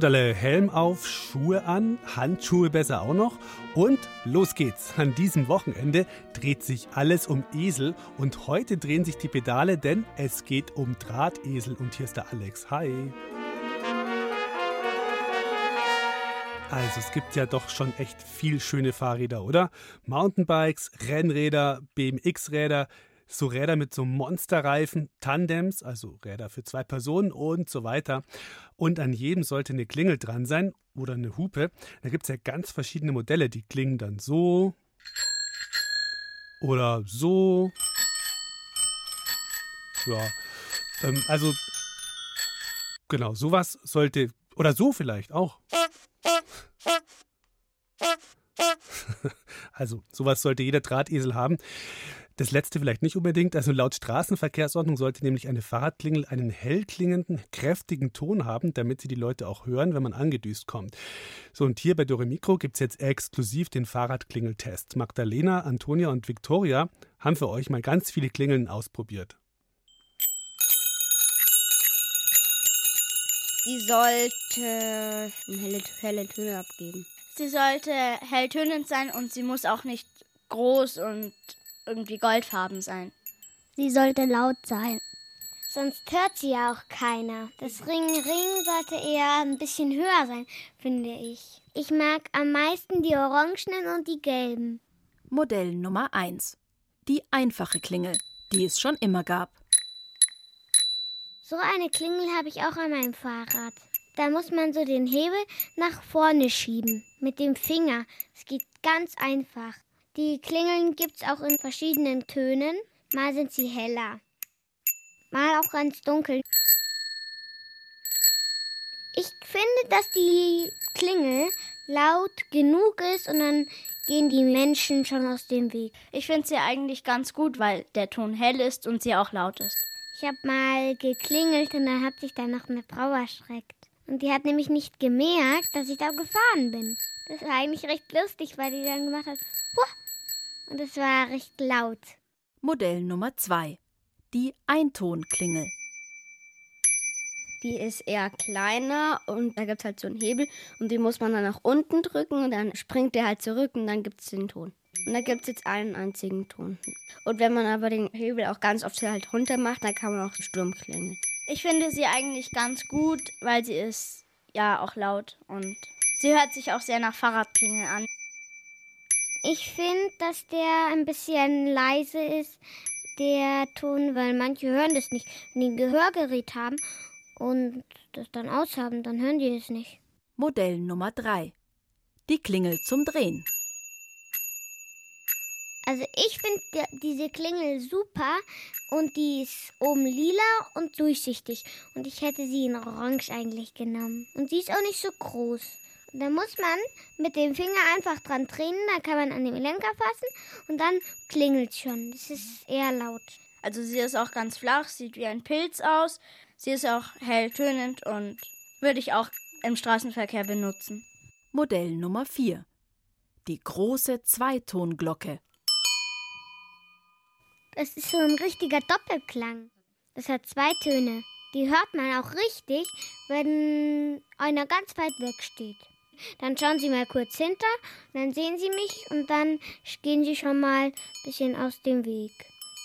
So, Dalle, Helm auf, Schuhe an, Handschuhe besser auch noch. Und los geht's. An diesem Wochenende dreht sich alles um Esel und heute drehen sich die Pedale, denn es geht um Drahtesel. Und hier ist der Alex. Hi. Also es gibt ja doch schon echt viel schöne Fahrräder, oder? Mountainbikes, Rennräder, BMX-Räder, so Räder mit so Monsterreifen, Tandems, also Räder für zwei Personen und so weiter. Und an jedem sollte eine Klingel dran sein oder eine Hupe. Da gibt es ja ganz verschiedene Modelle, die klingen dann so oder so. Ja, ähm, also genau, sowas sollte, oder so vielleicht auch. Also sowas sollte jeder Drahtesel haben. Das letzte vielleicht nicht unbedingt. Also laut Straßenverkehrsordnung sollte nämlich eine Fahrradklingel einen hell klingenden, kräftigen Ton haben, damit sie die Leute auch hören, wenn man angedüst kommt. So, und hier bei Dore Mikro gibt es jetzt exklusiv den Fahrradklingeltest. Magdalena, Antonia und Viktoria haben für euch mal ganz viele Klingeln ausprobiert. Die sollte helle, helle Töne abgeben. Sie sollte helltönend sein und sie muss auch nicht groß und irgendwie goldfarben sein. Sie sollte laut sein. Sonst hört sie ja auch keiner. Das Ring-Ring sollte eher ein bisschen höher sein, finde ich. Ich mag am meisten die orangenen und die gelben. Modell Nummer 1. Die einfache Klingel, die es schon immer gab. So eine Klingel habe ich auch an meinem Fahrrad. Da muss man so den Hebel nach vorne schieben mit dem Finger. Es geht ganz einfach. Die Klingeln gibt es auch in verschiedenen Tönen. Mal sind sie heller, mal auch ganz dunkel. Ich finde, dass die Klingel laut genug ist und dann gehen die Menschen schon aus dem Weg. Ich finde sie eigentlich ganz gut, weil der Ton hell ist und sie auch laut ist. Ich habe mal geklingelt und dann hat sich da noch eine Frau erschreckt. Und die hat nämlich nicht gemerkt, dass ich da gefahren bin. Das war eigentlich recht lustig, weil die dann gemacht hat, Huah! Und es war recht laut. Modell Nummer 2. Die Eintonklingel. Die ist eher kleiner und da gibt es halt so einen Hebel und den muss man dann nach unten drücken und dann springt der halt zurück und dann gibt es den Ton. Und da gibt es jetzt einen einzigen Ton. Und wenn man aber den Hebel auch ganz oft halt runter macht, dann kann man auch Sturm klingeln. Ich finde sie eigentlich ganz gut, weil sie ist ja auch laut und sie hört sich auch sehr nach Fahrradklingel an. Ich finde, dass der ein bisschen leise ist, der Ton, weil manche hören das nicht. Wenn die ein Gehörgerät haben und das dann aushaben, dann hören die das nicht. Modell Nummer 3. Die Klingel zum Drehen. Also ich finde diese Klingel super und die ist oben lila und durchsichtig. Und ich hätte sie in Orange eigentlich genommen. Und die ist auch nicht so groß. Und da muss man mit dem Finger einfach dran drehen, dann kann man an den Lenker fassen und dann klingelt schon. Das ist eher laut. Also sie ist auch ganz flach, sieht wie ein Pilz aus. Sie ist auch helltönend und würde ich auch im Straßenverkehr benutzen. Modell Nummer 4. Die große Zweitonglocke. Das ist so ein richtiger Doppelklang. Das hat zwei Töne. Die hört man auch richtig, wenn einer ganz weit weg steht. Dann schauen Sie mal kurz hinter, dann sehen Sie mich und dann gehen Sie schon mal ein bisschen aus dem Weg.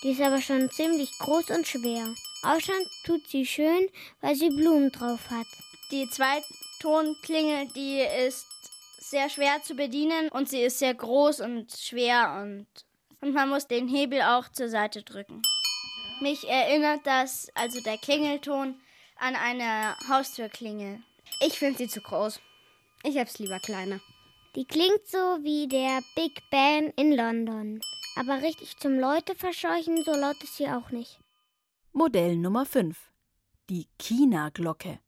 Die ist aber schon ziemlich groß und schwer. Ausschauen tut sie schön, weil sie Blumen drauf hat. Die Zweitonklingel, die ist sehr schwer zu bedienen und sie ist sehr groß und schwer und und man muss den Hebel auch zur Seite drücken. Mich erinnert das, also der Klingelton, an eine Haustürklingel. Ich finde sie zu groß. Ich hab's lieber kleiner. Die klingt so wie der Big Ben in London. Aber richtig zum Leute verscheuchen, so laut ist sie auch nicht. Modell Nummer 5. Die China-Glocke.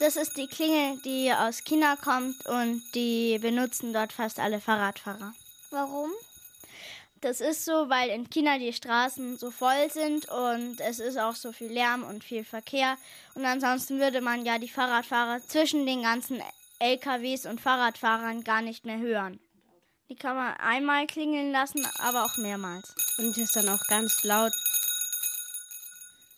Das ist die Klingel, die aus China kommt und die benutzen dort fast alle Fahrradfahrer. Warum? Das ist so, weil in China die Straßen so voll sind und es ist auch so viel Lärm und viel Verkehr. Und ansonsten würde man ja die Fahrradfahrer zwischen den ganzen LKWs und Fahrradfahrern gar nicht mehr hören. Die kann man einmal klingeln lassen, aber auch mehrmals. Und ist dann auch ganz laut.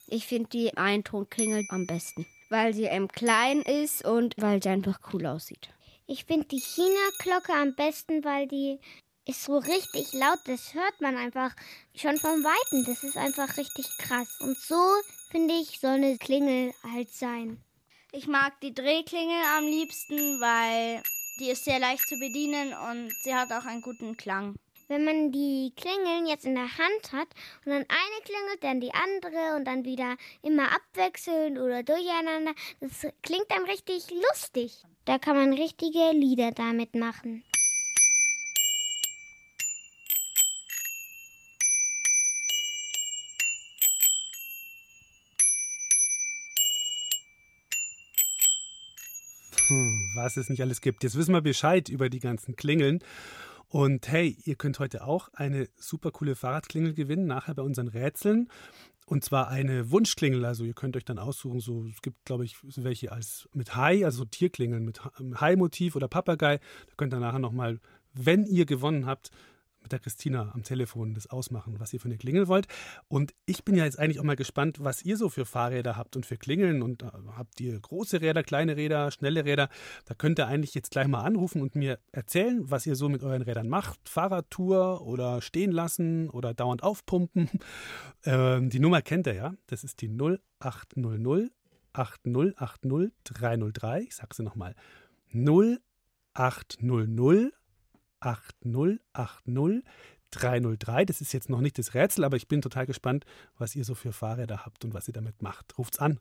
Ich finde die Eintonklingel am besten, weil sie ähm, klein ist und weil sie einfach cool aussieht. Ich finde die China-Glocke am besten, weil die ist so richtig laut. Das hört man einfach schon vom Weiten. Das ist einfach richtig krass. Und so, finde ich, soll eine Klingel halt sein. Ich mag die Drehklingel am liebsten, weil die ist sehr leicht zu bedienen und sie hat auch einen guten Klang. Wenn man die Klingeln jetzt in der Hand hat und dann eine klingelt, dann die andere und dann wieder immer abwechselnd oder durcheinander, das klingt dann richtig lustig. Da kann man richtige Lieder damit machen. Was es nicht alles gibt. Jetzt wissen wir Bescheid über die ganzen Klingeln. Und hey, ihr könnt heute auch eine super coole Fahrradklingel gewinnen, nachher bei unseren Rätseln. Und zwar eine Wunschklingel. Also ihr könnt euch dann aussuchen, so, es gibt, glaube ich, welche als mit Hai, also Tierklingeln mit Hai-Motiv oder Papagei. Da könnt ihr nachher nochmal, wenn ihr gewonnen habt, mit der Christina am Telefon das ausmachen, was ihr für eine Klingel wollt. Und ich bin ja jetzt eigentlich auch mal gespannt, was ihr so für Fahrräder habt und für Klingeln. Und äh, habt ihr große Räder, kleine Räder, schnelle Räder? Da könnt ihr eigentlich jetzt gleich mal anrufen und mir erzählen, was ihr so mit euren Rädern macht. Fahrradtour oder stehen lassen oder dauernd aufpumpen. Ähm, die Nummer kennt ihr ja. Das ist die 0800 8080 303. Ich sage sie nochmal. 0800 8080 303. Das ist jetzt noch nicht das Rätsel, aber ich bin total gespannt, was ihr so für Fahrräder habt und was ihr damit macht. Ruft's an.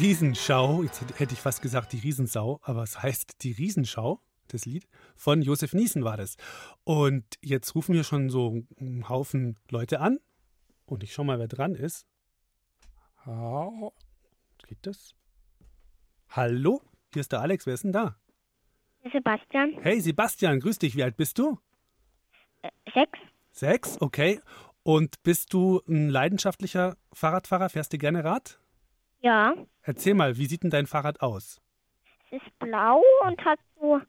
Riesenschau, jetzt hätte ich fast gesagt die Riesensau, aber es heißt die Riesenschau, das Lied, von Josef Niesen war das. Und jetzt rufen wir schon so einen Haufen Leute an. Und ich schau mal, wer dran ist. Oh, geht das? Hallo, hier ist der Alex, wer ist denn da? Sebastian, Hey Sebastian, grüß dich, wie alt bist du? sechs. Sechs, okay. Und bist du ein leidenschaftlicher Fahrradfahrer? Fährst du gerne Rad? Ja, Erzähl mal, wie sieht denn dein Fahrrad aus? es ist blau und hat so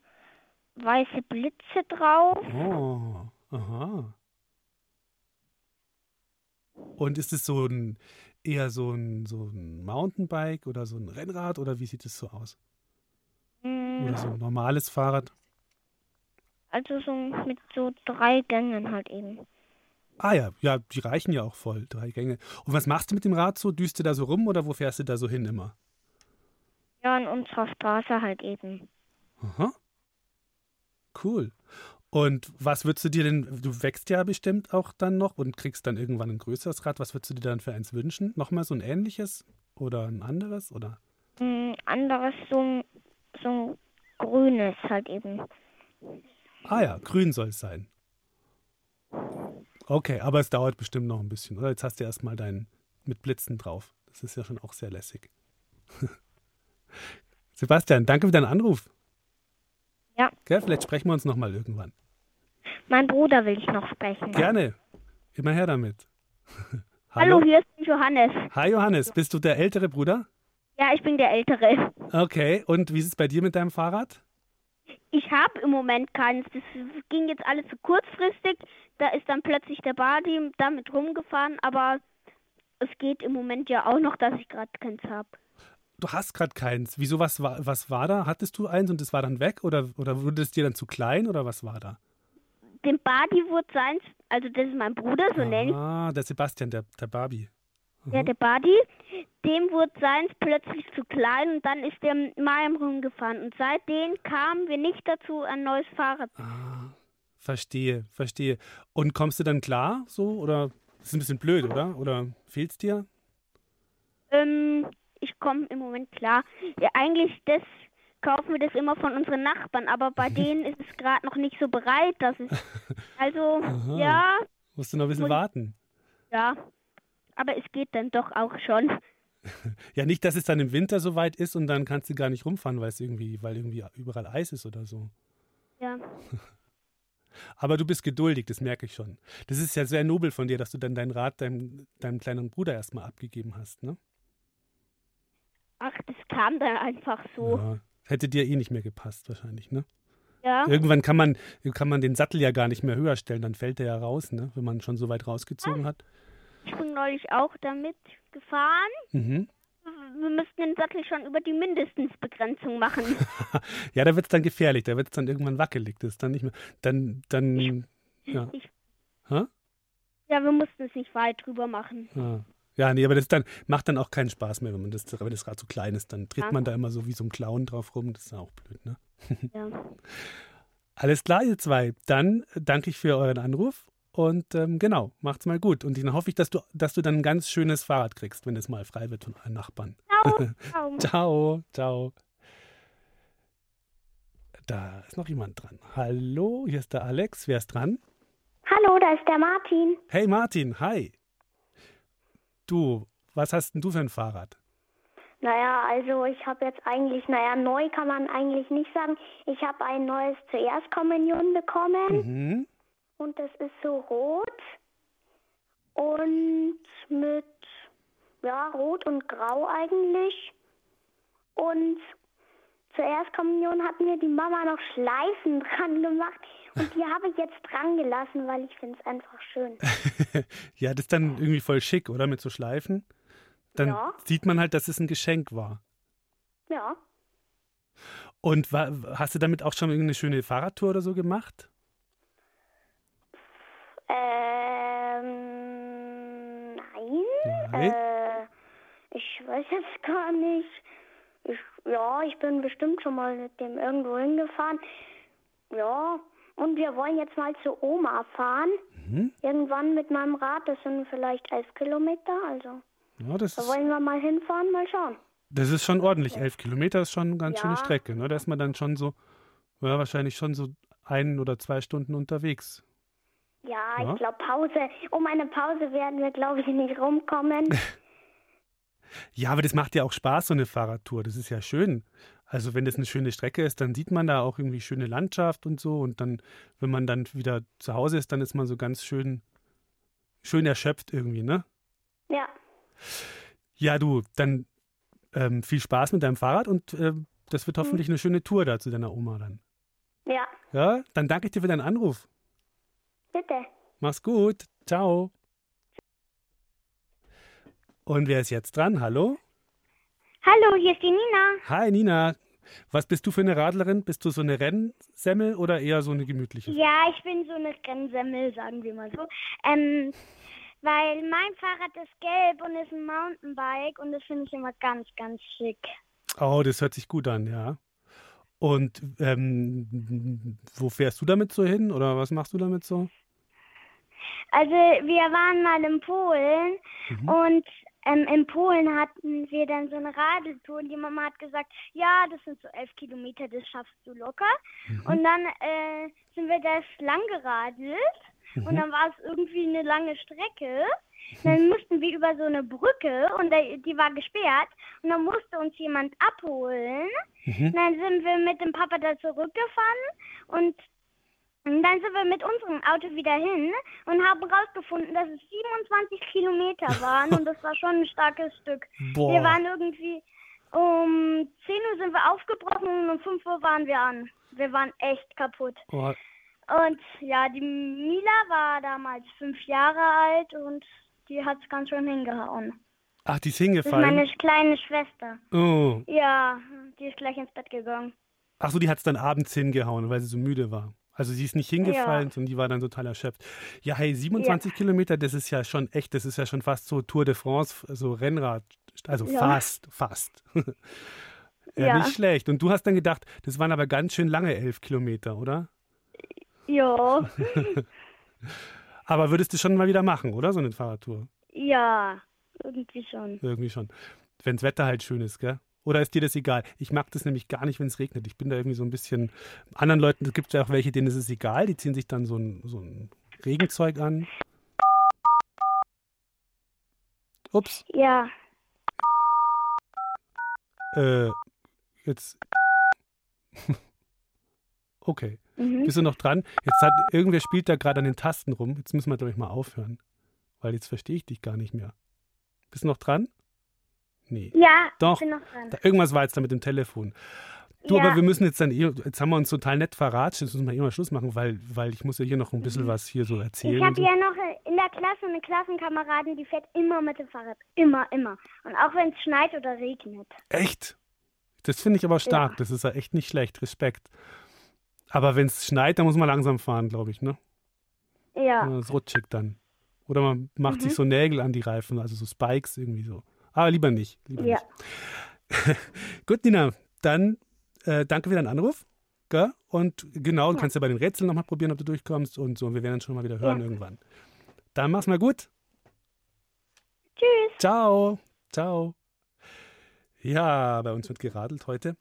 weiße Blitze drauf. Oh, aha. Und ist es so ein eher so ein, so ein Mountainbike oder so ein Rennrad oder wie sieht es so aus? Mm, Oder so ein normales Fahrrad? Also so mit so drei Gängen halt eben. Ah ja, ja, die reichen ja auch voll, drei Gänge. Und was machst du mit dem Rad so? Düst du da so rum oder wo fährst du da so hin immer? Ja, an unserer Straße halt eben. Aha. Cool. Und was würdest du dir denn, du wächst ja bestimmt auch dann noch und kriegst dann irgendwann ein größeres Rad. Was würdest du dir dann für eins wünschen? Nochmal so ein ähnliches oder ein anderes? Oder? Ein anderes so, ein- so ein grünes halt eben. Ah ja, grün soll es sein. Okay, aber es dauert bestimmt noch ein bisschen, oder? Jetzt hast du erstmal deinen mit Blitzen drauf. Das ist ja schon auch sehr lässig. Sebastian, danke für deinen Anruf. Ja. Gell, vielleicht sprechen wir uns nochmal irgendwann. Mein Bruder will ich noch sprechen. Gerne. Immer her damit. Hallo, hier ist Johannes. Hi Johannes, bist du der ältere Bruder? Ja, ich bin der Ältere. Okay, und wie ist es bei dir mit deinem Fahrrad? Ich habe im Moment keins. Das ging jetzt alles so kurzfristig. Da ist dann plötzlich der Badi damit rumgefahren, aber es geht im Moment ja auch noch, dass ich gerade keins habe. Du hast gerade keins. Wieso, was war, was war da? Hattest du eins und das war dann weg? Oder, oder wurde es dir dann zu klein oder was war da? Dem Badi wurde seins, also das ist mein Bruder, so nenne ich. Ah, der Sebastian, der, der Barbie. Ja, der Badi, dem wurde seins plötzlich zu klein und dann ist der mal im rumgefahren. Und seitdem kamen wir nicht dazu, ein neues Fahrrad zu Ah, verstehe, verstehe. Und kommst du dann klar so? Oder das ist ein bisschen blöd, oder? Oder fehlt's dir? Ähm, ich komme im Moment klar. Ja, eigentlich das kaufen wir das immer von unseren Nachbarn, aber bei denen ist es gerade noch nicht so bereit, dass es. Also, Aha. ja, Musst du noch ein bisschen warten. ja. Aber es geht dann doch auch schon. Ja, nicht, dass es dann im Winter so weit ist und dann kannst du gar nicht rumfahren, weil es irgendwie, weil irgendwie überall Eis ist oder so. Ja. Aber du bist geduldig, das merke ich schon. Das ist ja sehr nobel von dir, dass du dann dein Rad deinem, deinem kleinen Bruder erstmal abgegeben hast, ne? Ach, das kam dann einfach so. Ja. Hätte dir eh nicht mehr gepasst, wahrscheinlich, ne? Ja. Irgendwann kann man, kann man den Sattel ja gar nicht mehr höher stellen, dann fällt der ja raus, ne? Wenn man schon so weit rausgezogen hat. Ich bin neulich auch damit gefahren. Mhm. Wir müssten den Sattel schon über die Mindestensbegrenzung machen. Ja, da wird es dann gefährlich, da wird es dann irgendwann wackelig. Das ist dann nicht mehr. Dann, dann, ja. Ich- Hä? ja, wir mussten es nicht weit drüber machen. Ja. Ja, nee, aber das dann, macht dann auch keinen Spaß mehr, wenn man das, wenn das Rad so klein ist. Dann Ja. man da immer so wie so ein Clown drauf rum. Das ist auch blöd, ne? Ja. Alles klar, ihr zwei. Dann danke ich für euren Anruf und ähm, genau, macht's mal gut. Und dann hoffe ich, dass du, dass du dann ein ganz schönes Fahrrad kriegst, wenn es mal frei wird von allen Nachbarn. Ciao. Ciao. Ciao. Da ist noch jemand dran. Hallo, hier ist der Alex. Wer ist dran? Hallo, da ist der Martin. Hey Martin, hi. Du, was hast denn du für ein Fahrrad? Naja, also ich habe jetzt eigentlich, naja, neu kann man eigentlich nicht sagen. Ich habe ein neues zur Erstkommunion bekommen Mhm. Und das ist so rot und mit, ja, rot und grau eigentlich. Und zur Erstkommunion hat mir die Mama noch Schleifen dran gemacht und die habe ich jetzt dran gelassen, weil ich finde es einfach schön. ja, das ist dann irgendwie voll schick, oder? Mit so Schleifen. Dann Ja. sieht man halt, dass es ein Geschenk war. Ja. Und wa hast du damit auch schon irgendeine schöne Fahrradtour oder so gemacht? Ähm, nein. Nein. Äh, ich weiß jetzt gar nicht. Ich, ja, ich bin bestimmt schon mal mit dem irgendwo hingefahren. Ja, und wir wollen jetzt mal zu Oma fahren. Mhm. Irgendwann mit meinem Rad. Das sind vielleicht elf Kilometer. Also, Ja, das da wollen wir mal hinfahren, mal schauen. das ist schon ordentlich. Elf Kilometer ist schon eine ganz schöne Ja. Strecke. Ne? Da ist man dann schon so, ja, wahrscheinlich schon so ein oder zwei Stunden unterwegs. Ja, Ja. ich glaube Pause. Um eine Pause werden wir, glaube ich, nicht rumkommen. Ja, aber das macht ja auch Spaß, so eine Fahrradtour. Das ist ja schön. Also wenn das eine schöne Strecke ist, dann sieht man da auch irgendwie schöne Landschaft und so. Und dann, wenn man dann wieder zu Hause ist, dann ist man so ganz schön, schön erschöpft irgendwie, ne? ja. Ja, du, dann ähm, viel Spaß mit deinem Fahrrad und ähm, das wird hoffentlich eine schöne Tour da zu deiner Oma dann. Ja, Ja, dann danke ich dir für deinen Anruf. Bitte. Mach's gut. Ciao. Und wer ist jetzt dran? Hallo? Hallo, hier ist die Nina. Hi Nina. Was bist du für eine Radlerin? Bist du so eine Rennsemmel oder eher so eine gemütliche? Ja, ich bin so eine Rennsemmel, sagen wir mal so. Ähm, weil mein Fahrrad ist gelb und ist ein Mountainbike und das finde ich immer ganz, ganz schick. Oh, das hört sich gut an, ja. Und ähm, wo fährst du damit so hin oder was machst du damit so? Also wir waren mal in Polen Mhm. und ähm, in Polen hatten wir dann so eine Radeltour und die Mama hat gesagt, ja, das sind so elf Kilometer, das schaffst du locker. Mhm. Und dann äh, sind wir das lang geradelt Mhm. und dann war es irgendwie eine lange Strecke. Dann mussten wir über so eine Brücke und da- die war gesperrt und dann musste uns jemand abholen. Mhm. Dann sind wir mit dem Papa da zurückgefahren und dann sind wir mit unserem Auto wieder hin und haben rausgefunden, dass es 27 Kilometer waren und das war schon ein starkes Stück. Boah. Wir waren irgendwie um 10 Uhr sind wir aufgebrochen und um 5 Uhr waren wir an. Wir waren echt kaputt. Oh, Und ja, die Mila war damals fünf Jahre alt und die hat's ganz schön hingehauen. Ach, die ist Das ist hingefallen. meine kleine Schwester. Oh. Ja, die ist gleich ins Bett gegangen. Ach so, die hat es dann abends hingehauen, weil sie so müde war. Also sie ist nicht hingefallen, sondern die war dann total erschöpft. Ja, hey, 27 Kilometer, das ist ja schon echt, das ist ja schon fast so Tour de France, so Rennrad, also Ja. fast, fast. ja, Ja. nicht schlecht. Und du hast dann gedacht, das waren aber ganz schön lange elf Kilometer, oder? Ja, Aber würdest du schon mal wieder machen, oder? So eine Fahrradtour. ja, irgendwie schon. Irgendwie schon. Wenn das Wetter halt schön ist, gell? Oder ist dir das egal? Ich mag das nämlich gar nicht, wenn es regnet. Ich bin da irgendwie so ein bisschen. Anderen Leuten, es gibt ja auch welche, denen ist es egal. Die ziehen sich dann so ein, so ein Regenzeug an. Ups. Ja, Äh, jetzt. okay. mhm. Bist du noch dran? Jetzt hat irgendwer spielt da gerade an den Tasten rum. Jetzt müssen wir, glaube ich, mal aufhören. Weil jetzt verstehe ich dich gar nicht mehr. Bist du noch dran? Nee. ja, Doch. ich bin noch dran. Da, irgendwas war jetzt da mit dem Telefon. Du, Ja. aber wir müssen jetzt dann eh, jetzt haben wir uns total nett verratscht, jetzt müssen wir eh mal Schluss machen, weil, weil ich muss ja hier noch ein bisschen was hier so erzählen. Ich habe so. ja noch in der Klasse eine Klassenkameradin, die fährt immer mit dem Fahrrad. Immer, immer. Und auch wenn es schneit oder regnet. Echt? Das finde ich aber stark, das ist ja echt nicht schlecht, Respekt. Aber wenn es schneit, dann muss man langsam fahren, glaube ich, ne? Ja. Das rutschig dann. Oder man macht Mhm. sich so Nägel an die Reifen, also so Spikes irgendwie so. Aber lieber nicht. Lieber Ja. nicht. Gut, Nina, dann äh, danke für deinen Anruf. Gell? Und genau, du kannst ja bei den Rätseln nochmal probieren, ob du durchkommst und so. Wir werden uns schon mal wieder hören Ja. irgendwann. Dann mach's mal gut. Tschüss. Ciao. Ciao. Ja, bei uns wird geradelt heute.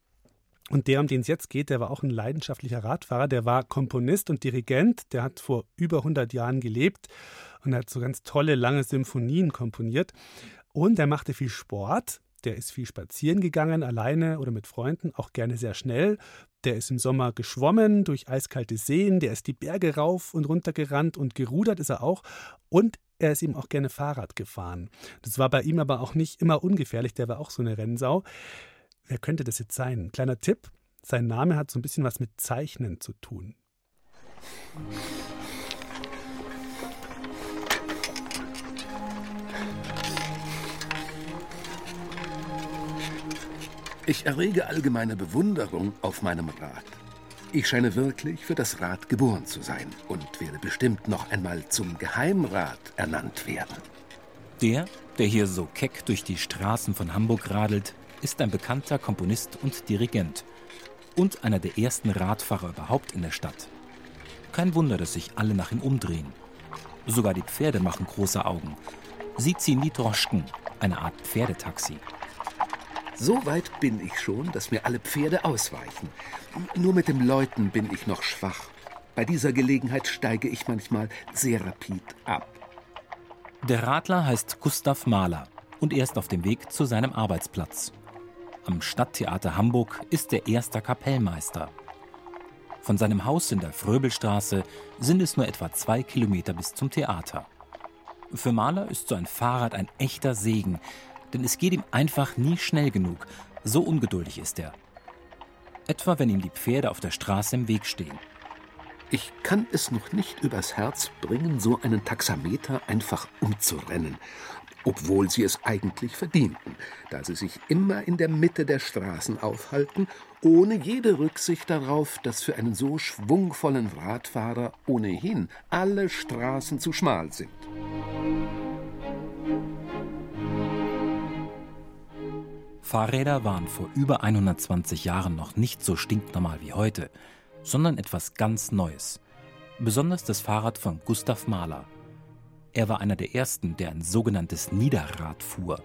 Und der, um den es jetzt geht, der war auch ein leidenschaftlicher Radfahrer. Der war Komponist und Dirigent. Der hat vor über 100 Jahren gelebt und hat so ganz tolle, lange Symphonien komponiert. Und er machte viel Sport. Der ist viel spazieren gegangen, alleine oder mit Freunden, auch gerne sehr schnell. Der ist im Sommer geschwommen durch eiskalte Seen. Der ist die Berge rauf und runter gerannt und gerudert ist er auch. Und er ist eben auch gerne Fahrrad gefahren. Das war bei ihm aber auch nicht immer ungefährlich. Der war auch so eine Rennsau. Wer könnte das jetzt sein? Kleiner Tipp: Sein Name hat so ein bisschen was mit Zeichnen zu tun. Ich errege allgemeine Bewunderung auf meinem Rad. Ich scheine wirklich für das Rad geboren zu sein und werde bestimmt noch einmal zum Geheimrat ernannt werden. Der, der hier so keck durch die Straßen von Hamburg radelt, ist ein bekannter Komponist und Dirigent und einer der ersten Radfahrer überhaupt in der Stadt. Kein Wunder, dass sich alle nach ihm umdrehen. Sogar die Pferde machen große Augen. Sie ziehen die Droschken, eine Art Pferdetaxi. So weit bin ich schon, dass mir alle Pferde ausweichen. Nur mit dem Läuten bin ich noch schwach. Bei dieser Gelegenheit steige ich manchmal sehr rapid ab. Der Radler heißt Gustav Mahler und er ist auf dem Weg zu seinem Arbeitsplatz. Am Stadttheater Hamburg ist er erster Kapellmeister. Von seinem Haus in der Fröbelstraße sind es nur etwa zwei Kilometer bis zum Theater. Für Mahler ist so ein Fahrrad ein echter Segen, denn es geht ihm einfach nie schnell genug. So ungeduldig ist er. Etwa wenn ihm die Pferde auf der Straße im Weg stehen. Ich kann es noch nicht übers Herz bringen, so einen Taxameter einfach umzurennen, obwohl sie es eigentlich verdienten, da sie sich immer in der Mitte der Straßen aufhalten, ohne jede Rücksicht darauf, dass für einen so schwungvollen Radfahrer ohnehin alle Straßen zu schmal sind. Fahrräder waren vor über 120 Jahren noch nicht so stinknormal wie heute, sondern etwas ganz Neues. Besonders das Fahrrad von Gustav Mahler. Er war einer der ersten, der ein sogenanntes Niederrad fuhr.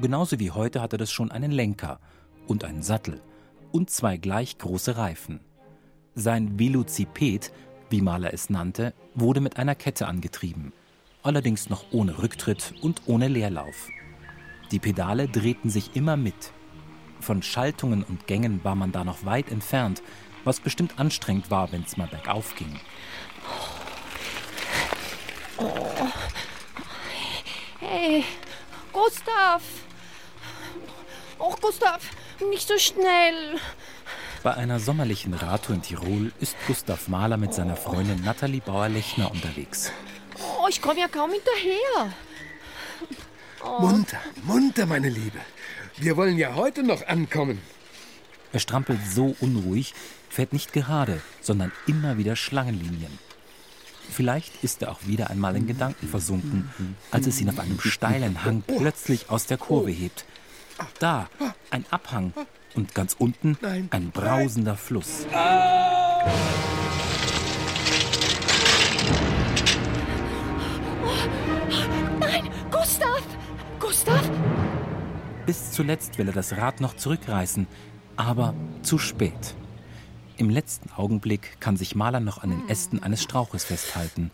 Genauso wie heute hatte das schon einen Lenker und einen Sattel und zwei gleich große Reifen. Sein Velociped, wie Mahler es nannte, wurde mit einer Kette angetrieben, allerdings noch ohne Rücktritt und ohne Leerlauf. Die Pedale drehten sich immer mit. Von Schaltungen und Gängen war man da noch weit entfernt, was bestimmt anstrengend war, wenn es mal bergauf ging. Oh. Hey, Gustav! Och, Gustav, nicht so schnell. Bei einer sommerlichen Radtour in Tirol ist Gustav Mahler mit seiner Freundin Nathalie Bauer-Lechner unterwegs. Oh, ich komme ja kaum hinterher. Oh. Munter, munter, meine Liebe. Wir wollen ja heute noch ankommen. Er strampelt so unruhig, fährt nicht gerade, sondern immer wieder Schlangenlinien. Vielleicht ist er auch wieder einmal in Gedanken versunken, als es ihn auf einem steilen Hang plötzlich aus der Kurve hebt. Da, ein Abhang und ganz unten ein brausender Fluss. Nein, Gustav! Bis zuletzt will er das Rad noch zurückreißen, aber zu spät. Im letzten Augenblick kann sich Maler noch an den Ästen eines Strauches festhalten.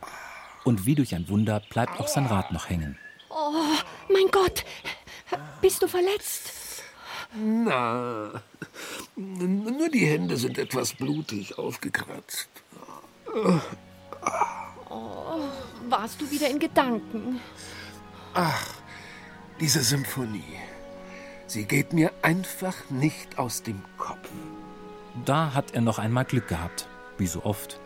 Und wie durch ein Wunder bleibt auch sein Rad noch hängen. Oh, mein Gott! Bist du verletzt? Na, nur die Hände sind etwas blutig aufgekratzt. Oh, warst du wieder in Gedanken? Ach, diese Symphonie. Sie geht mir einfach nicht aus dem Kopf. Da hat er noch einmal Glück gehabt, wie so oft.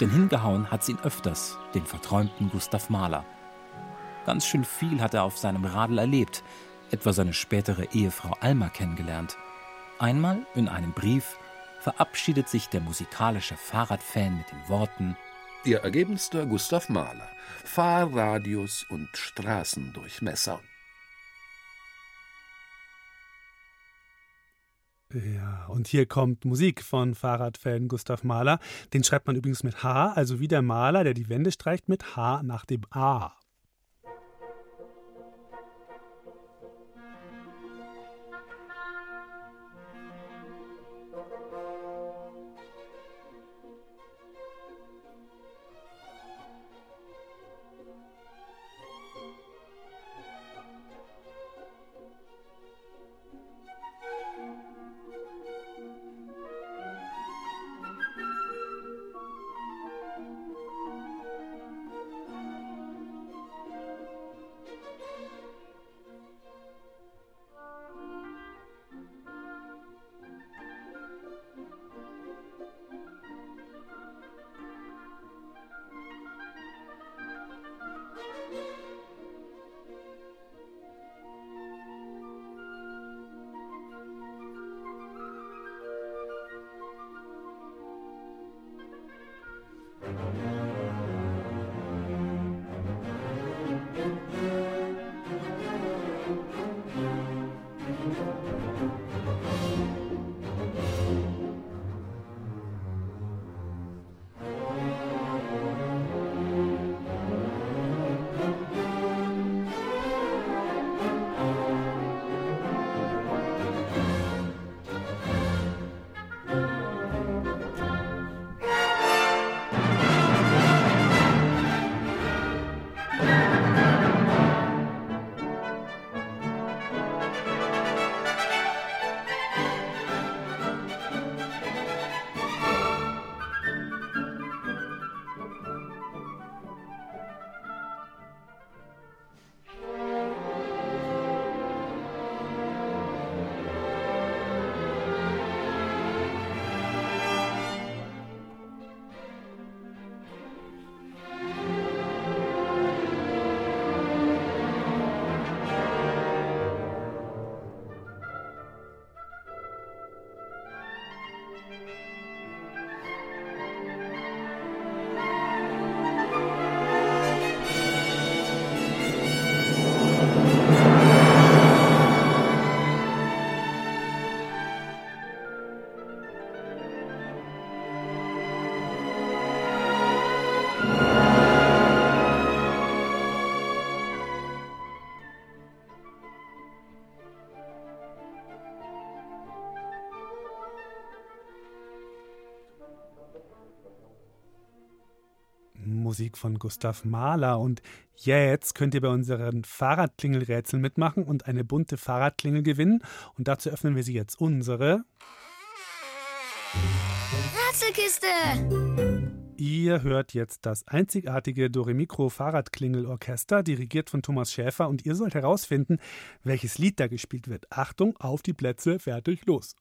Denn hingehauen hat's ihn öfters, den verträumten Gustav Mahler. Ganz schön viel hat er auf seinem Radl erlebt, etwa seine spätere Ehefrau Alma kennengelernt. Einmal in einem Brief verabschiedet sich der musikalische Fahrradfan mit den Worten Ihr ergebenster Gustav Mahler, Fahrradius und Straßendurchmesser. Ja, und hier kommt Musik von Fahrradfan Gustav Mahler. Den schreibt man übrigens mit H, also wie der Maler, der die Wände streicht, mit H nach dem A. Musik von Gustav Mahler. Und jetzt könnt ihr bei unseren Fahrradklingelrätseln mitmachen und eine bunte Fahrradklingel gewinnen. Und dazu öffnen wir sie jetzt unsere Rätselkiste! Ihr hört jetzt das einzigartige Doremikro Fahrradklingelorchester, dirigiert von Thomas Schäfer, und ihr sollt herausfinden, welches Lied da gespielt wird. Achtung, auf die Plätze, fertig, los.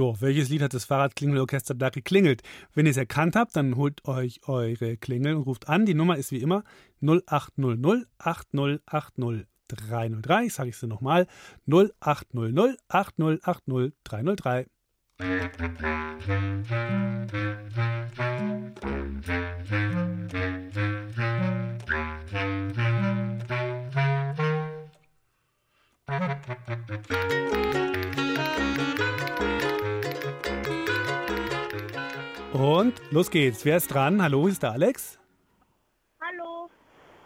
Jo, welches Lied hat das Fahrradklingelorchester da geklingelt? Wenn ihr es erkannt habt, dann holt euch eure Klingel und ruft an. Die Nummer ist wie immer 0800 8080 303. Ich sage es nochmal. 0800 8080 303. Und los geht's. Wer ist dran? Hallo, ist da Alex? Hallo,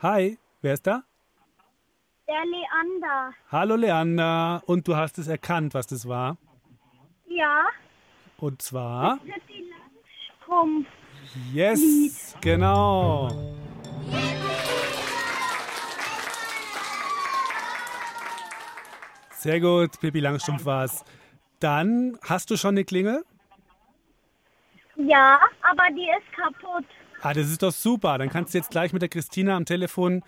Hi, wer ist da? der Leander. Hallo Leander. Und du hast es erkannt, was das war? Ja, Und zwar? Langstrumpf. Yes, genau. Sehr gut, Pippi Langstrumpf war's. Dann hast du schon eine Klingel? Ja, aber die ist kaputt. Ah, das ist doch super. Dann kannst du jetzt gleich mit der Christina am Telefon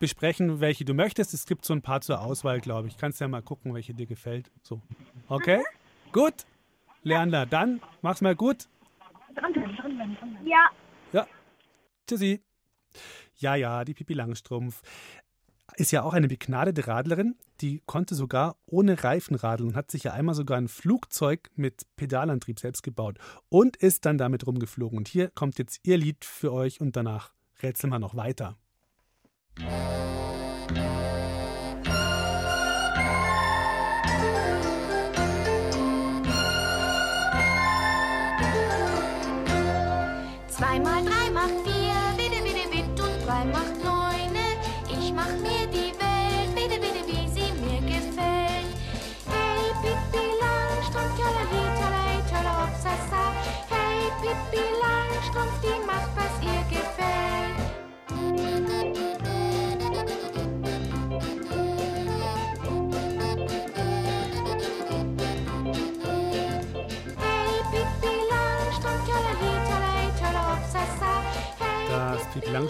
besprechen, welche du möchtest. Es gibt so ein paar zur Auswahl, glaube ich. Kannst ja mal gucken, welche dir gefällt. So. Okay? Gut. Leander, dann mach's mal gut. Ja, Ja. Tschüssi. Ja, ja, die Pipi Langstrumpf ist ja auch eine begnadete Radlerin. Die konnte sogar ohne Reifen radeln und hat sich ja einmal sogar ein Flugzeug mit Pedalantrieb selbst gebaut und ist dann damit rumgeflogen. Und hier kommt jetzt ihr Lied für euch und danach rätseln wir noch weiter. Zwei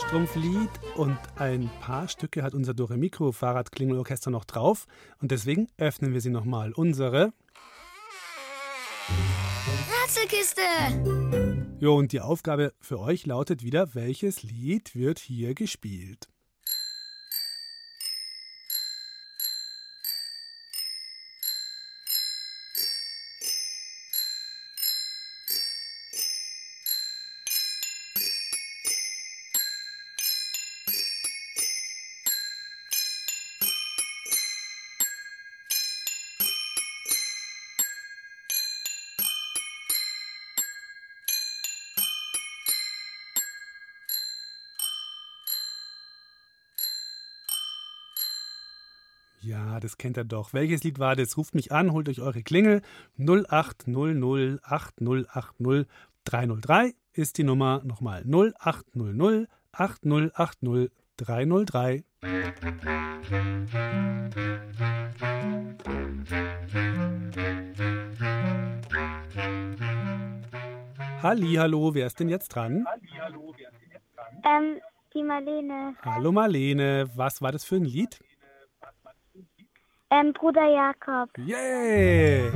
Langstrumpf-Lied und ein paar Stücke hat unser Doremikro Fahrradklingelorchester noch drauf. Und deswegen öffnen wir sie nochmal. Unsere. Ratzelkiste! Jo, und die Aufgabe für euch lautet wieder, welches Lied wird hier gespielt? Ja, das kennt ihr doch. Welches Lied war das? Ruft mich an, holt euch eure Klingel. 0800 8080 303 ist die Nummer. Nochmal 0800 8080 303. Halli, hallo, wer ist denn jetzt dran? ähm, die Marlene. Hallo Marlene, was war das für ein Lied? Ähm, Bruder Jakob. Yay!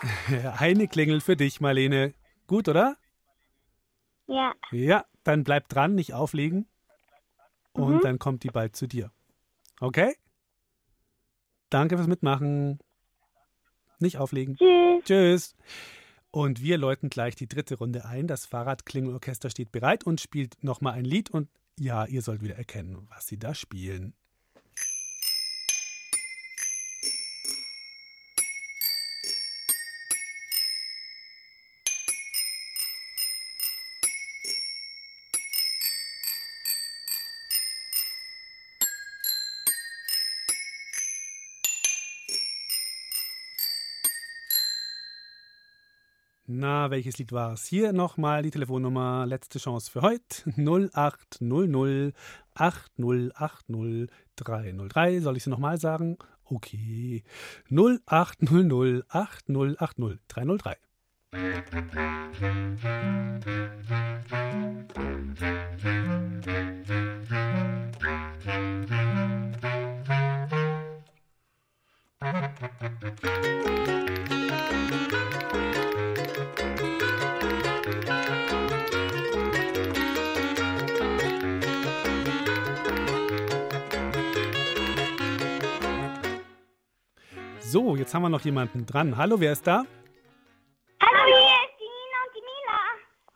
Eine Klingel für dich, Marlene. Gut, oder? Ja, Ja, dann bleib dran, nicht auflegen. Und Mhm. dann kommt die bald zu dir. Okay? Danke fürs Mitmachen. Nicht auflegen. tschüss. Tschüss. Und wir läuten gleich die dritte Runde ein. Das Fahrradklingelorchester steht bereit und spielt nochmal ein Lied. Und ja, ihr sollt wieder erkennen, was sie da spielen. Na, welches Lied war es? Hier nochmal die Telefonnummer, letzte Chance für heute. 0800 8080 303. Soll ich sie nochmal sagen? Okay. 0800 8080 303. So, jetzt haben wir noch jemanden dran. Hallo, wer ist da? Hallo, hier ist die Nina und die Mila.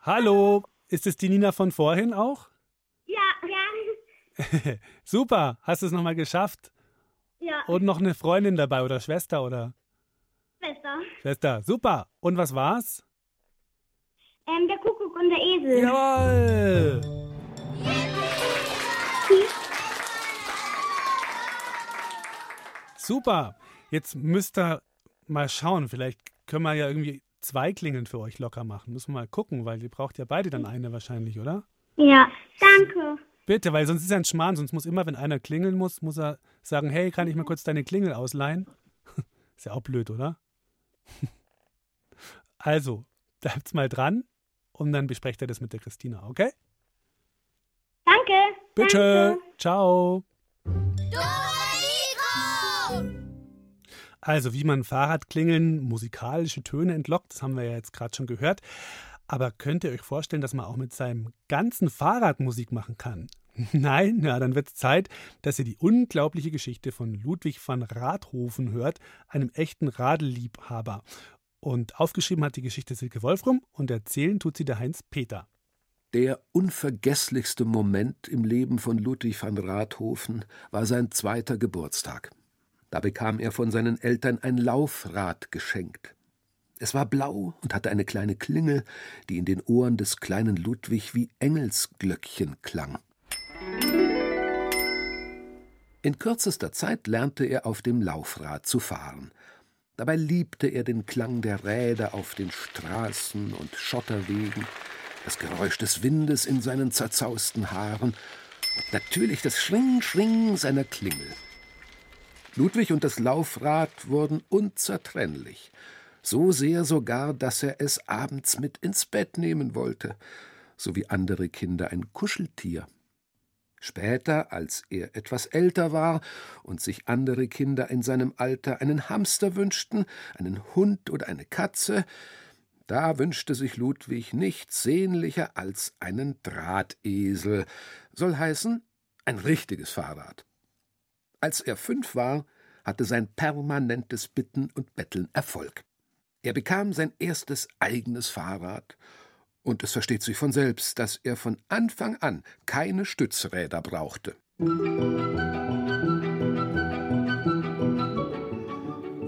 Hallo, ist es die Nina von vorhin auch? Ja, ja. Super, hast du es nochmal geschafft? Ja. Und noch eine Freundin dabei oder Schwester oder Schwester. Schwester. Super. Und was war's? Ähm, der Kuckuck und der Esel. Jawohl. Super. Jetzt müsst ihr mal schauen. Vielleicht können wir ja irgendwie zwei Klingeln für euch locker machen. Müssen wir mal gucken, weil ihr braucht ja beide dann eine wahrscheinlich, oder? Ja, danke. Bitte, weil sonst ist ja ein Schmarrn. Sonst muss immer, wenn einer klingeln muss, muss er sagen, hey, kann ich mal kurz deine Klingel ausleihen? Ist ja auch blöd, oder? Also, bleibt's mal dran und dann besprecht ihr das mit der Christina, okay? Danke. Bitte. Ciao. Also, wie man Fahrradklingeln musikalische Töne entlockt, das haben wir ja jetzt gerade schon gehört. Aber könnt ihr euch vorstellen, dass man auch mit seinem ganzen Fahrrad Musik machen kann? Nein, ja, dann wird es Zeit, dass ihr die unglaubliche Geschichte von Ludwig van Rathofen hört, einem echten Radelliebhaber. Und aufgeschrieben hat die Geschichte Silke Wolfram und erzählen tut sie der Heinz Peter. Der unvergesslichste Moment im Leben von Ludwig van Rathofen war sein zweiter Geburtstag. Da bekam er von seinen Eltern ein Laufrad geschenkt. Es war blau und hatte eine kleine Klingel, die in den Ohren des kleinen Ludwig wie Engelsglöckchen klang. In kürzester Zeit lernte er auf dem Laufrad zu fahren. Dabei liebte er den Klang der Räder auf den Straßen und Schotterwegen, das Geräusch des Windes in seinen zerzausten Haaren und natürlich das Schring, Schring seiner Klingel. Ludwig und das Laufrad wurden unzertrennlich, so sehr sogar, dass er es abends mit ins Bett nehmen wollte, so wie andere Kinder ein Kuscheltier. Später, als er etwas älter war und sich andere Kinder in seinem Alter einen Hamster wünschten, einen Hund oder eine Katze, da wünschte sich Ludwig nichts sehnlicher als einen Drahtesel, soll heißen, ein richtiges Fahrrad. Als er fünf war, hatte sein permanentes Bitten und Betteln Erfolg. Er bekam sein erstes eigenes Fahrrad und es versteht sich von selbst, dass er von Anfang an keine Stützräder brauchte.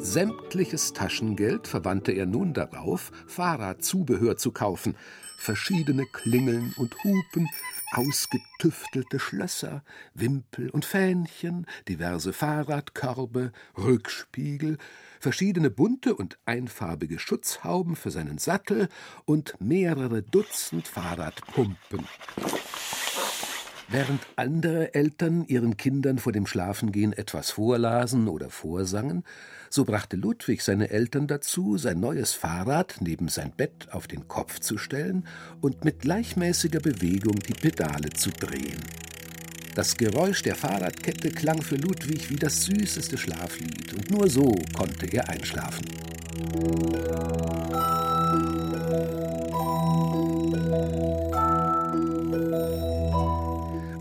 Sämtliches Taschengeld verwandte er nun darauf, Fahrradzubehör zu kaufen, verschiedene Klingeln und Hupen, ausgetüftelte Schlösser, Wimpel und Fähnchen, diverse Fahrradkörbe, Rückspiegel, verschiedene bunte und einfarbige Schutzhauben für seinen Sattel und mehrere Dutzend Fahrradpumpen. Während andere Eltern ihren Kindern vor dem Schlafengehen etwas vorlasen oder vorsangen, so brachte Ludwig seine Eltern dazu, sein neues Fahrrad neben sein Bett auf den Kopf zu stellen und mit gleichmäßiger Bewegung die Pedale zu drehen. Das Geräusch der Fahrradkette klang für Ludwig wie das süßeste Schlaflied, und nur so konnte er einschlafen.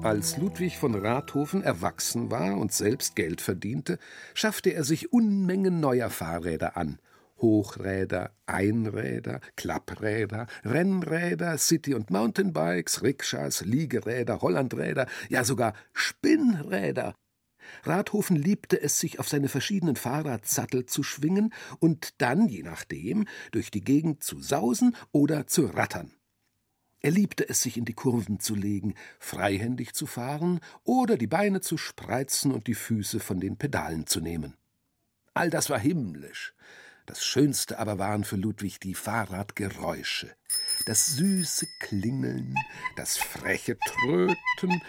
Als Ludwig von Rathofen erwachsen war und selbst Geld verdiente, schaffte er sich Unmengen neuer Fahrräder an. Hochräder, Einräder, Klappräder, Rennräder, City- und Mountainbikes, Rikschas, Liegeräder, Hollandräder, ja sogar Spinnräder. Rathofen liebte es, sich auf seine verschiedenen Fahrradsattel zu schwingen und dann, je nachdem, durch die Gegend zu sausen oder zu rattern. Er liebte es, sich in die Kurven zu legen, freihändig zu fahren oder die Beine zu spreizen und die Füße von den Pedalen zu nehmen. All das war himmlisch. Das Schönste aber waren für Ludwig die Fahrradgeräusche. Das süße Klingeln, das freche Tröten,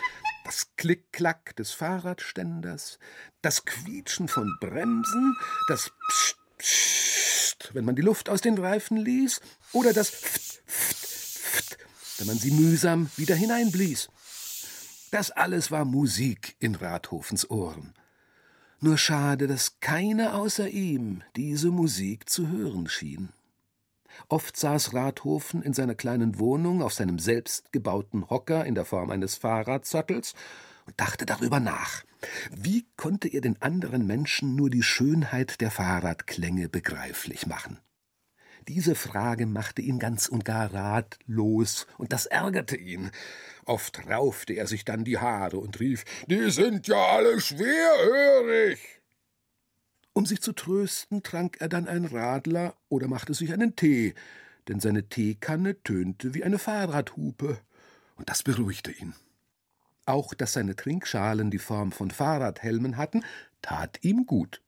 das Klick-Klack des Fahrradständers, das Quietschen von Bremsen, das Psst, Psst, wenn man die Luft aus den Reifen ließ, oder das Pft, Pft, Wenn man sie mühsam wieder hineinblies. Das alles war Musik in Rathofens Ohren. Nur schade, dass keiner außer ihm diese Musik zu hören schien. Oft saß Rathofen in seiner kleinen Wohnung auf seinem selbstgebauten Hocker in der Form eines Fahrradsattels und dachte darüber nach. Wie konnte er den anderen Menschen nur die Schönheit der Fahrradklänge begreiflich machen? Diese Frage machte ihn ganz und gar ratlos, und das ärgerte ihn. Oft raufte er sich dann die Haare und rief Die sind ja alle schwerhörig. Um sich zu trösten, trank er dann ein Radler oder machte sich einen Tee, denn seine Teekanne tönte wie eine Fahrradhupe, und das beruhigte ihn. Auch dass seine Trinkschalen die Form von Fahrradhelmen hatten, tat ihm gut.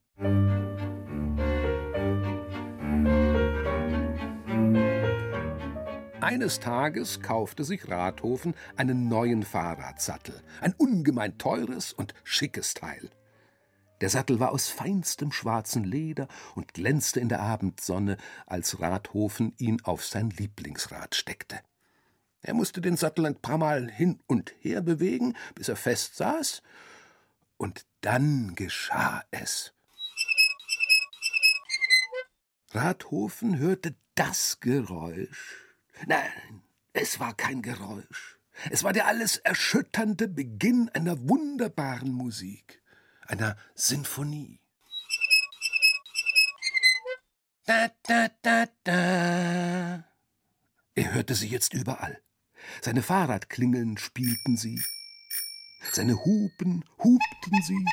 Eines Tages kaufte sich Rathofen einen neuen Fahrradsattel, ein ungemein teures und schickes Teil. Der Sattel war aus feinstem schwarzen Leder und glänzte in der Abendsonne, als Rathofen ihn auf sein Lieblingsrad steckte. Er musste den Sattel ein paar Mal hin und her bewegen, bis er fest saß, und dann geschah es. Rathofen hörte das Geräusch. Nein, es war kein Geräusch. Es war der alles erschütternde Beginn einer wunderbaren Musik, einer Sinfonie. Da, da, da, da. Er hörte sie jetzt überall. Seine Fahrradklingeln spielten sie. Seine Hupen hupten sie.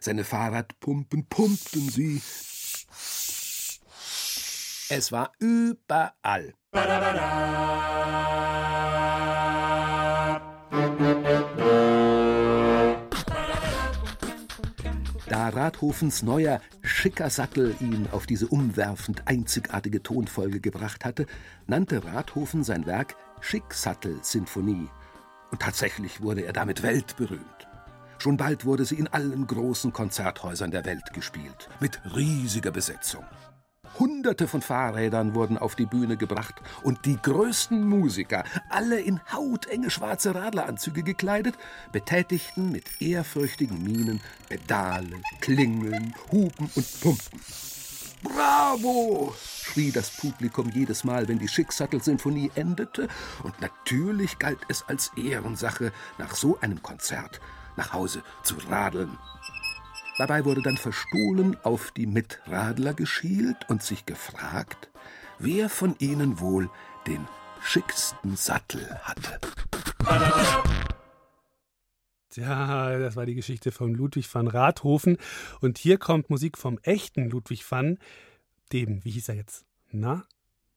Seine Fahrradpumpen pumpten sie. Es war überall. Da Rathofens neuer, schicker Sattel ihn auf diese umwerfend einzigartige Tonfolge gebracht hatte, nannte Rathofen sein Werk Schicksattel-Sinfonie. Und tatsächlich wurde er damit weltberühmt. Schon bald wurde sie in allen großen Konzerthäusern der Welt gespielt, mit riesiger Besetzung. Hunderte von Fahrrädern wurden auf die Bühne gebracht und die größten Musiker, alle in hautenge schwarze Radleranzüge gekleidet, betätigten mit ehrfürchtigen Mienen Pedale, Klingeln, Hupen und Pumpen. Bravo! schrie das Publikum jedes Mal, wenn die Schicksattel-Sinfonie endete, und natürlich galt es als Ehrensache, nach so einem Konzert nach Hause zu radeln. Dabei wurde dann verstohlen auf die Mitradler geschielt und sich gefragt, wer von ihnen wohl den schicksten Sattel hatte. Tja, das war die Geschichte von Ludwig van Rathofen. Und hier kommt Musik vom echten Ludwig van, dem, wie hieß er jetzt? Na?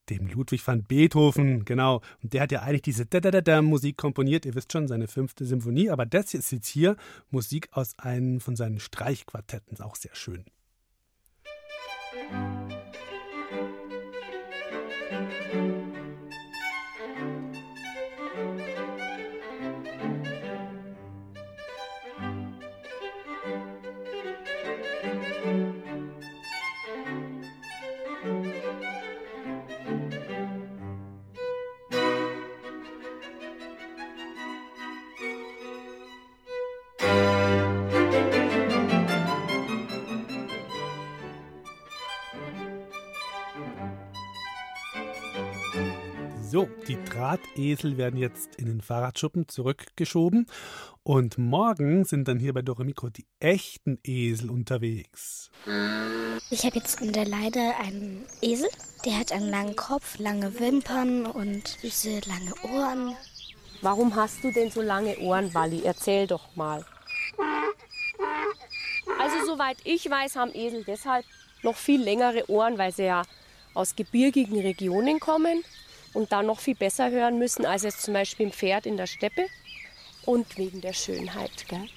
Dem Ludwig van Beethoven, genau. Und der hat ja eigentlich diese Da-Da-Da-Da-Musik komponiert. Ihr wisst schon, seine fünfte Symphonie. Aber das ist jetzt hier Musik aus einem von seinen Streichquartetten. Auch sehr schön. So, Drahtesel werden jetzt in den Fahrradschuppen zurückgeschoben. Und morgen sind dann hier bei Dore Mikro die echten Esel unterwegs. Ich habe jetzt in der Leide einen Esel. Der hat einen langen Kopf, lange Wimpern und süße lange Ohren. Warum hast du denn so lange Ohren, Walli? Erzähl doch mal. Also soweit ich weiß, haben Esel deshalb noch viel längere Ohren, weil sie ja aus gebirgigen Regionen kommen und da noch viel besser hören müssen als jetzt zum Beispiel ein Pferd in der Steppe und wegen der Schönheit. Gell?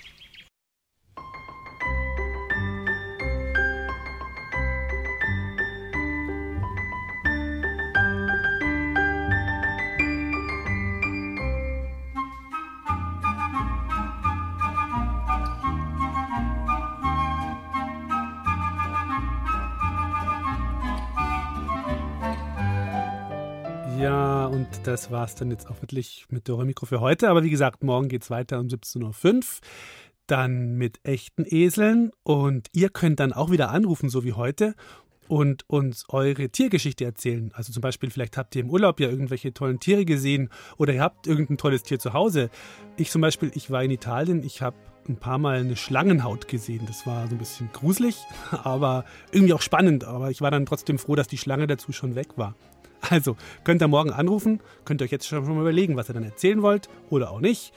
Ja, und das war's dann jetzt auch wirklich mit Dore Mikro für heute. Aber wie gesagt, morgen geht's weiter um 17.05 Uhr. Dann mit echten Eseln. Und ihr könnt dann auch wieder anrufen, so wie heute. und uns eure Tiergeschichte erzählen. Also zum Beispiel, vielleicht habt ihr im Urlaub ja irgendwelche tollen Tiere gesehen oder ihr habt irgendein tolles Tier zu Hause. Ich zum Beispiel, ich war in Italien, ich habe ein paar Mal eine Schlangenhaut gesehen. Das war so ein bisschen gruselig, aber irgendwie auch spannend. Aber ich war dann trotzdem froh, dass die Schlange dazu schon weg war. Also könnt ihr morgen anrufen, könnt ihr euch jetzt schon mal überlegen, was ihr dann erzählen wollt oder auch nicht.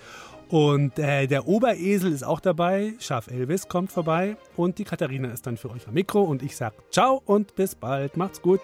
Und äh, der Oberesel ist auch dabei, Schaf Elvis kommt vorbei und die Katharina ist dann für euch am Mikro und ich sage ciao und bis bald, macht's gut.